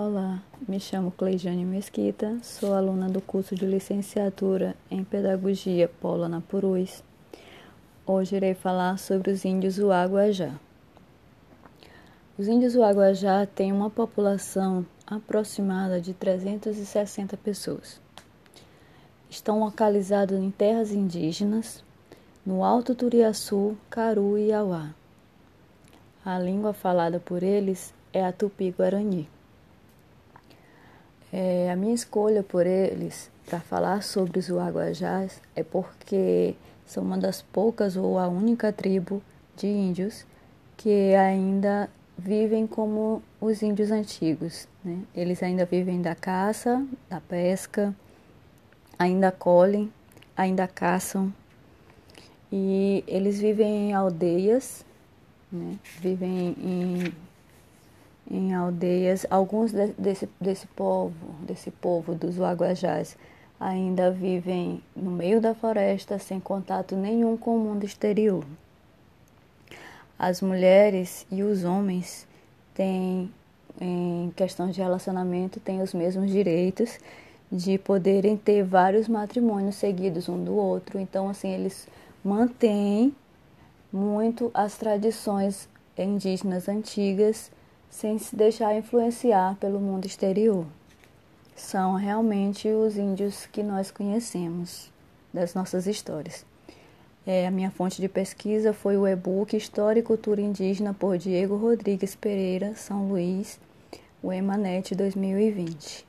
Olá, me chamo Cleijane Mesquita, sou aluna do curso de licenciatura em Pedagogia Paula Napurus. Hoje irei falar sobre os índios Uaguajá. Os índios Uaguajá têm uma população aproximada de 360 pessoas. Estão localizados em terras indígenas, no Alto Turiaçu, Caru e Auá. A língua falada por eles é a Tupi-Guarani. É, a minha escolha por eles para falar sobre os Uaguajás é porque são uma das poucas ou a única tribo de índios que ainda vivem como os índios antigos. Né? Eles ainda vivem da caça, da pesca, ainda colhem, ainda caçam e eles vivem em aldeias, né? vivem em em aldeias, alguns de, desse, desse povo, desse povo dos Waguajás, ainda vivem no meio da floresta sem contato nenhum com o mundo exterior. As mulheres e os homens têm, em questão de relacionamento, têm os mesmos direitos de poderem ter vários matrimônios seguidos um do outro. Então, assim, eles mantêm muito as tradições indígenas antigas sem se deixar influenciar pelo mundo exterior. São realmente os índios que nós conhecemos das nossas histórias. É, a minha fonte de pesquisa foi o e-book História e Cultura Indígena por Diego Rodrigues Pereira, São Luís, o Emanet 2020.